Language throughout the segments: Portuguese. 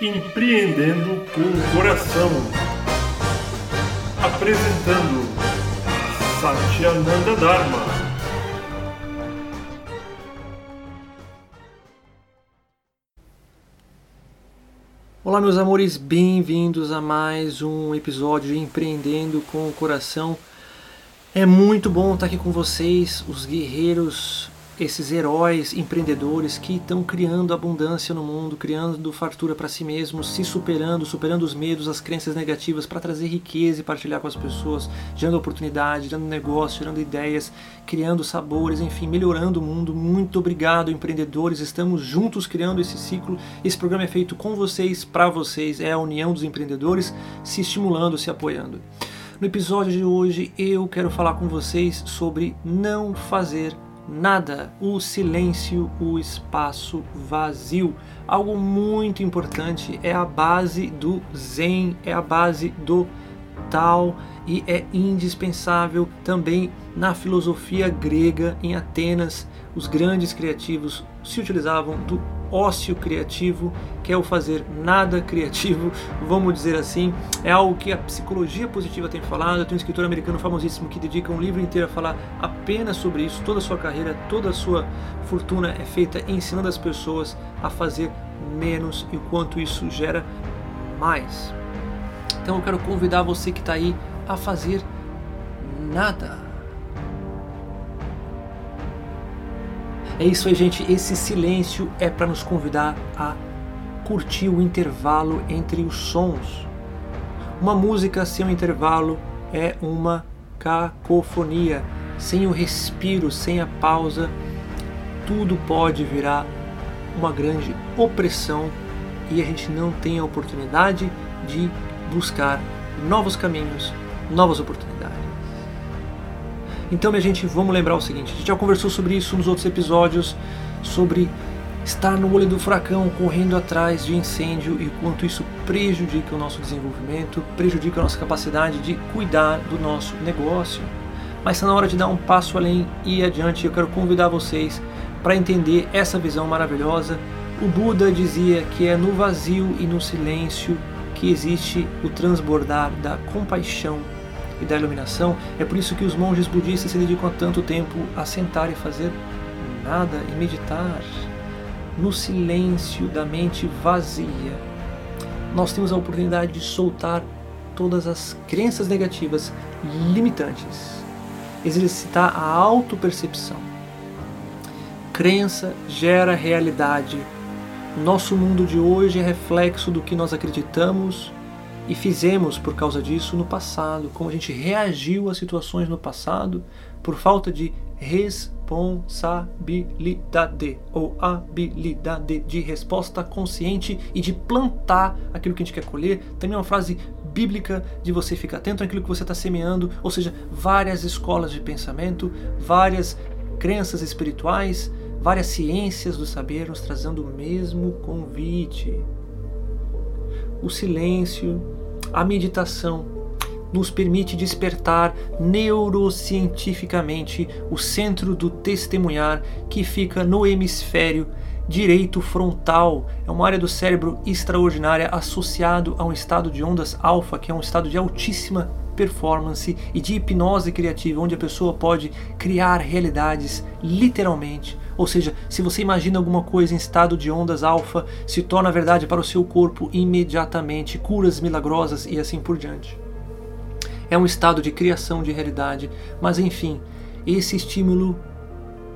Empreendendo com o Coração. Apresentando Satyananda Dharma. Olá, meus amores, bem-vindos a mais um episódio de Empreendendo com o Coração. É muito bom estar aqui com vocês, os guerreiros esses heróis empreendedores que estão criando abundância no mundo, criando fartura para si mesmos, se superando, superando os medos, as crenças negativas para trazer riqueza e partilhar com as pessoas, gerando oportunidade, gerando negócio, gerando ideias, criando sabores, enfim, melhorando o mundo. Muito obrigado, empreendedores. Estamos juntos criando esse ciclo. Esse programa é feito com vocês, para vocês, é a união dos empreendedores se estimulando, se apoiando. No episódio de hoje eu quero falar com vocês sobre não fazer nada, o silêncio, o espaço vazio. Algo muito importante é a base do Zen, é a base do Tao e é indispensável também na filosofia grega em Atenas. Os grandes criativos se utilizavam do ócio criativo, que é o fazer nada criativo, vamos dizer assim. É algo que a psicologia positiva tem falado. Tenho um escritor americano famosíssimo que dedica um livro inteiro a falar apenas sobre isso. Toda a sua carreira, toda a sua fortuna é feita ensinando as pessoas a fazer menos e o quanto isso gera mais. Então eu quero convidar você que está aí a fazer nada. É isso aí, gente. Esse silêncio é para nos convidar a curtir o intervalo entre os sons. Uma música sem um intervalo é uma cacofonia. Sem o respiro, sem a pausa, tudo pode virar uma grande opressão e a gente não tem a oportunidade de buscar novos caminhos, novas oportunidades. Então, minha gente, vamos lembrar o seguinte: a gente já conversou sobre isso nos outros episódios, sobre estar no olho do furacão, correndo atrás de incêndio e quanto isso prejudica o nosso desenvolvimento, prejudica a nossa capacidade de cuidar do nosso negócio. Mas está na hora de dar um passo além e adiante. Eu quero convidar vocês para entender essa visão maravilhosa. O Buda dizia que é no vazio e no silêncio que existe o transbordar da compaixão e da iluminação. É por isso que os monges budistas se dedicam há tanto tempo a sentar e fazer nada e meditar no silêncio da mente vazia. Nós temos a oportunidade de soltar todas as crenças negativas limitantes, exercitar a autopercepção. Crença gera realidade. Nosso mundo de hoje é reflexo do que nós acreditamos e fizemos por causa disso no passado, como a gente reagiu a situações no passado por falta de responsabilidade ou habilidade de resposta consciente e de plantar aquilo que a gente quer colher. Também é uma frase bíblica de você ficar atento àquilo que você está semeando, ou seja, várias escolas de pensamento, várias crenças espirituais, várias ciências do saber nos trazendo o mesmo convite o silêncio, a meditação nos permite despertar neurocientificamente o centro do testemunhar que fica no hemisfério direito frontal. É uma área do cérebro extraordinária associado a um estado de ondas alfa, que é um estado de altíssima performance e de hipnose criativa, onde a pessoa pode criar realidades literalmente ou seja, se você imagina alguma coisa em estado de ondas alfa, se torna verdade para o seu corpo imediatamente, curas milagrosas e assim por diante. É um estado de criação de realidade, mas enfim, esse estímulo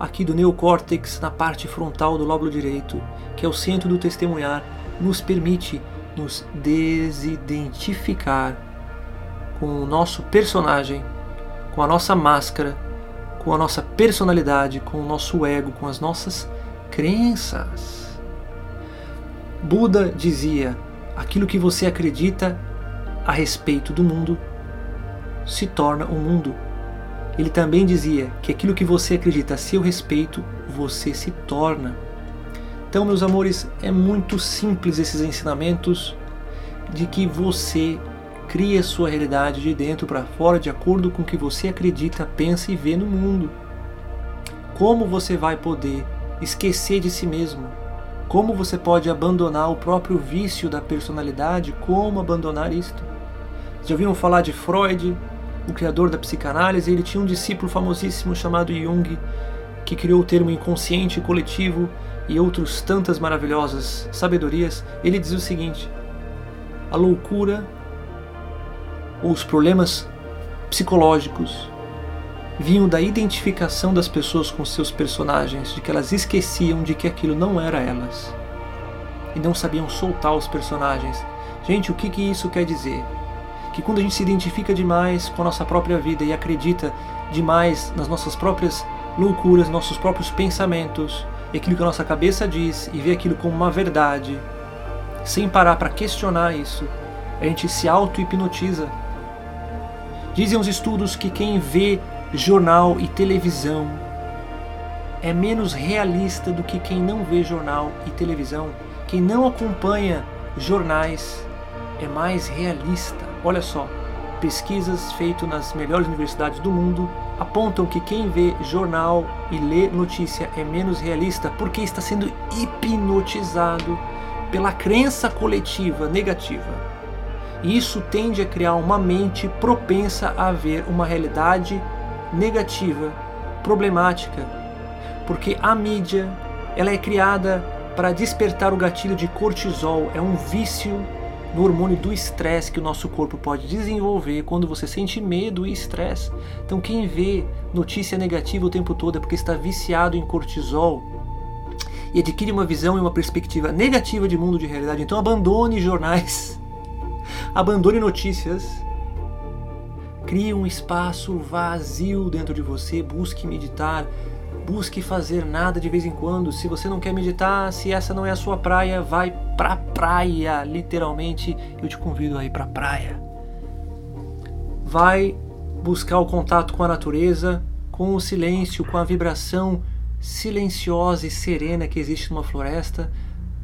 aqui do neocórtex na parte frontal do lóbulo direito, que é o centro do testemunhar, nos permite nos desidentificar com o nosso personagem, com a nossa máscara com a nossa personalidade, com o nosso ego, com as nossas crenças. Buda dizia: aquilo que você acredita a respeito do mundo se torna o um mundo. Ele também dizia que aquilo que você acredita a seu respeito, você se torna. Então, meus amores, é muito simples esses ensinamentos de que você Crie a sua realidade de dentro para fora de acordo com o que você acredita, pensa e vê no mundo. Como você vai poder esquecer de si mesmo? Como você pode abandonar o próprio vício da personalidade? Como abandonar isto? Já ouviram falar de Freud, o criador da psicanálise? Ele tinha um discípulo famosíssimo chamado Jung, que criou o termo inconsciente coletivo e outros tantas maravilhosas sabedorias. Ele diz o seguinte: a loucura ou os problemas psicológicos vinham da identificação das pessoas com seus personagens, de que elas esqueciam de que aquilo não era elas e não sabiam soltar os personagens. Gente, o que, que isso quer dizer? Que quando a gente se identifica demais com a nossa própria vida e acredita demais nas nossas próprias loucuras, nossos próprios pensamentos, e aquilo que a nossa cabeça diz e vê aquilo como uma verdade, sem parar para questionar isso, a gente se auto-hipnotiza. Dizem os estudos que quem vê jornal e televisão é menos realista do que quem não vê jornal e televisão. Quem não acompanha jornais é mais realista. Olha só, pesquisas feitas nas melhores universidades do mundo apontam que quem vê jornal e lê notícia é menos realista porque está sendo hipnotizado pela crença coletiva negativa. E isso tende a criar uma mente propensa a ver uma realidade negativa, problemática, porque a mídia ela é criada para despertar o gatilho de cortisol, é um vício no hormônio do estresse que o nosso corpo pode desenvolver quando você sente medo e estresse. Então quem vê notícia negativa o tempo todo é porque está viciado em cortisol e adquire uma visão e uma perspectiva negativa de mundo de realidade. Então abandone jornais, abandone notícias Crie um espaço vazio dentro de você, busque meditar, busque fazer nada de vez em quando. Se você não quer meditar, se essa não é a sua praia, vai pra praia, literalmente. Eu te convido a ir pra praia. Vai buscar o contato com a natureza, com o silêncio, com a vibração silenciosa e serena que existe numa floresta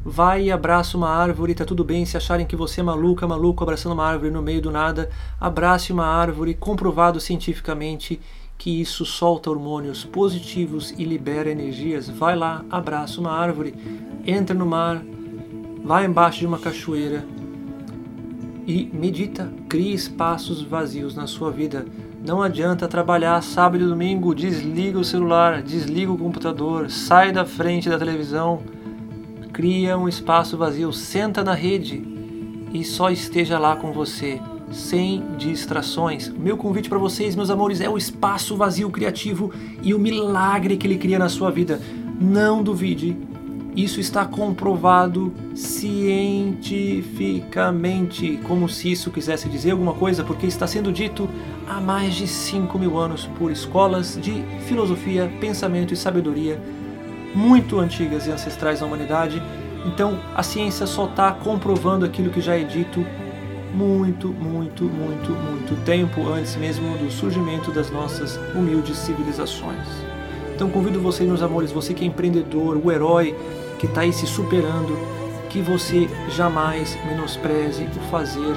vai e abraça uma árvore, tá tudo bem se acharem que você é maluca, maluco abraçando uma árvore no meio do nada, abrace uma árvore, comprovado cientificamente que isso solta hormônios positivos e libera energias. Vai lá, abraça uma árvore, entra no mar, vai embaixo de uma cachoeira e medita, crie espaços vazios na sua vida. Não adianta trabalhar sábado e domingo, desliga o celular, desliga o computador, sai da frente da televisão Cria um espaço vazio, senta na rede e só esteja lá com você, sem distrações. Meu convite para vocês, meus amores, é o espaço vazio criativo e o milagre que ele cria na sua vida. Não duvide, isso está comprovado cientificamente, como se isso quisesse dizer alguma coisa, porque está sendo dito há mais de 5 mil anos por escolas de filosofia, pensamento e sabedoria muito antigas e ancestrais da humanidade. Então a ciência só está comprovando aquilo que já é dito muito, muito, muito, muito tempo antes mesmo do surgimento das nossas humildes civilizações. Então convido você, meus amores, você que é empreendedor, o herói que está aí se superando, que você jamais menospreze o fazer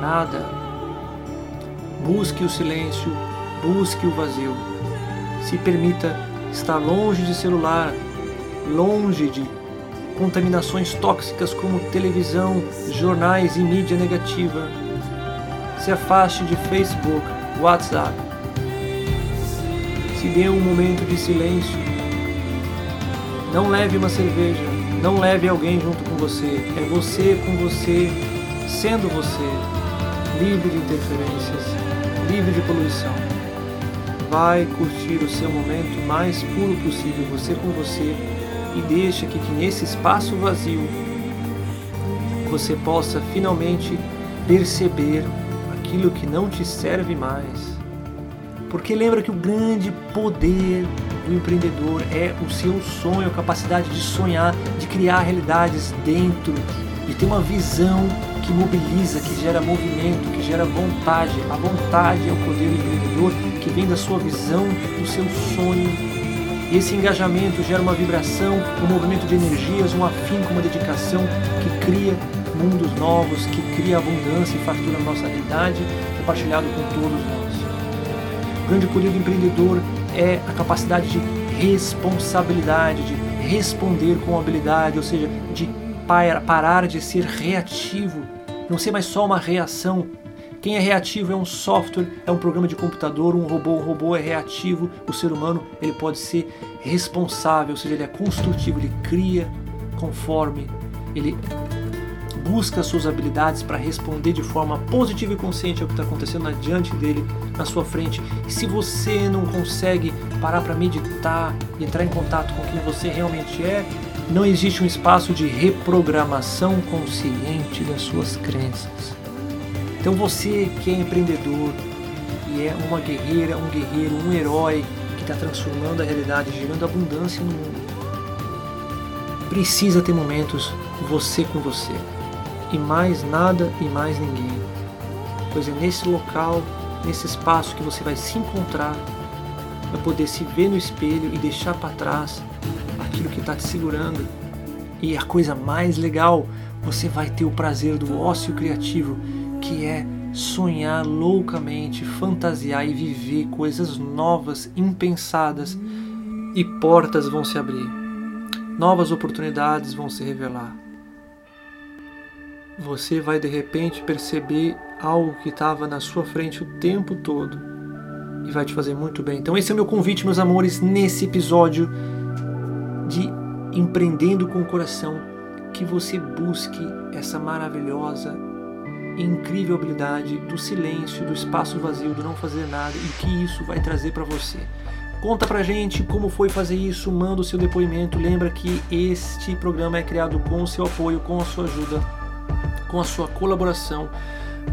nada. Busque o silêncio, busque o vazio. Se permita estar longe de celular, longe de contaminações tóxicas como televisão, jornais e mídia negativa. Se afaste de Facebook, WhatsApp. Se dê um momento de silêncio. Não leve uma cerveja, não leve alguém junto com você. É você com você, sendo você, livre de interferências, livre de poluição vai curtir o seu momento mais puro possível, você com você, e deixa que, que nesse espaço vazio você possa finalmente perceber aquilo que não te serve mais. Porque lembra que o grande poder do empreendedor é o seu sonho, a capacidade de sonhar, de criar realidades dentro, de ter uma visão que mobiliza, que gera movimento, que gera vontade. A vontade é o poder do empreendedor que vem da sua visão, do seu sonho e esse engajamento gera uma vibração, um movimento de energias, um afinco, uma dedicação que cria mundos novos, que cria abundância e fartura na nossa realidade, compartilhado com todos nós. O grande poder do empreendedor é a capacidade de responsabilidade, de responder com habilidade, ou seja, de parar de ser reativo, não ser mais só uma reação. Quem é reativo é um software, é um programa de computador, um robô. Um robô é reativo, o ser humano ele pode ser responsável, ou seja, ele é construtivo, ele cria conforme ele busca suas habilidades para responder de forma positiva e consciente ao que está acontecendo adiante dele, na sua frente. E se você não consegue parar para meditar entrar em contato com quem você realmente é, não existe um espaço de reprogramação consciente das suas crenças. Então você que é empreendedor e é uma guerreira, um guerreiro, um herói que está transformando a realidade, gerando abundância no mundo, precisa ter momentos você com você e mais nada e mais ninguém. Pois é nesse local, nesse espaço que você vai se encontrar, vai poder se ver no espelho e deixar para trás aquilo que está te segurando. E a coisa mais legal, você vai ter o prazer do ócio criativo, que é sonhar loucamente, fantasiar e viver coisas novas, impensadas, e portas vão se abrir. Novas oportunidades vão se revelar você vai de repente perceber algo que estava na sua frente o tempo todo e vai te fazer muito bem. Então, esse é o meu convite, meus amores, nesse episódio de Empreendendo com o Coração, que você busque essa maravilhosa e incrível habilidade do silêncio, do espaço vazio, do não fazer nada e que isso vai trazer para você. Conta pra gente como foi fazer isso, manda o seu depoimento. Lembra que este programa é criado com o seu apoio, com a sua ajuda com a sua colaboração.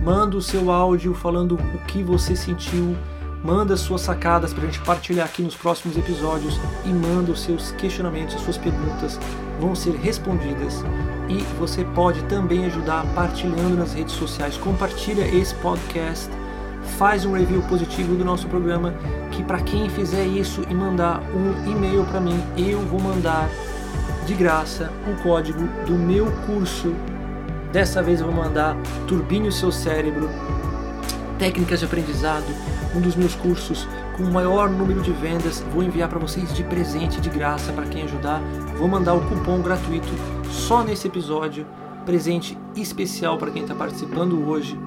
Manda o seu áudio falando o que você sentiu, manda suas sacadas para a gente partilhar aqui nos próximos episódios e manda os seus questionamentos, as suas perguntas vão ser respondidas. E você pode também ajudar partilhando nas redes sociais. Compartilha esse podcast, faz um review positivo do nosso programa, que para quem fizer isso e mandar um e-mail para mim, eu vou mandar de graça o código do meu curso Dessa vez eu vou mandar Turbine o seu cérebro, técnicas de aprendizado, um dos meus cursos com o maior número de vendas. Vou enviar para vocês de presente, de graça, para quem ajudar. Vou mandar o cupom gratuito só nesse episódio, presente especial para quem está participando hoje.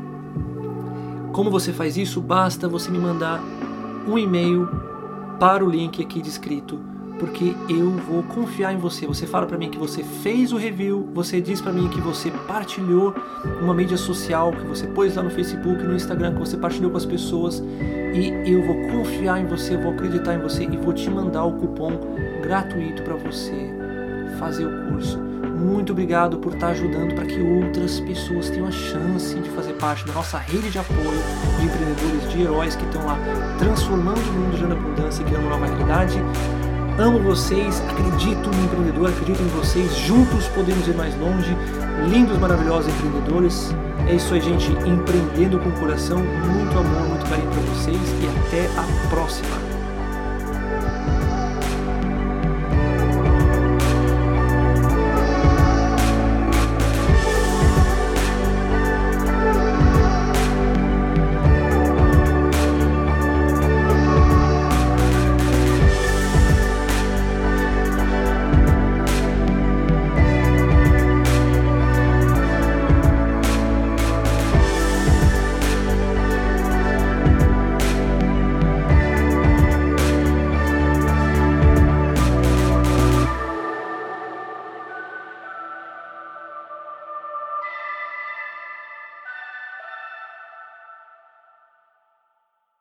Como você faz isso? Basta você me mandar um e-mail para o link aqui descrito porque eu vou confiar em você. Você fala para mim que você fez o review, você diz para mim que você partilhou uma mídia social, que você pôs lá no Facebook, no Instagram, que você partilhou com as pessoas e eu vou confiar em você, vou acreditar em você e vou te mandar o cupom gratuito para você fazer o curso. Muito obrigado por estar ajudando para que outras pessoas tenham a chance de fazer parte da nossa rede de apoio de empreendedores, de heróis que estão lá transformando o mundo de abundância e criando uma nova realidade. Amo vocês, acredito no empreendedor, acredito em vocês. Juntos podemos ir mais longe. Lindos, maravilhosos empreendedores. É isso aí, gente. Empreendendo com o coração. Muito amor, muito carinho para vocês e até a próxima.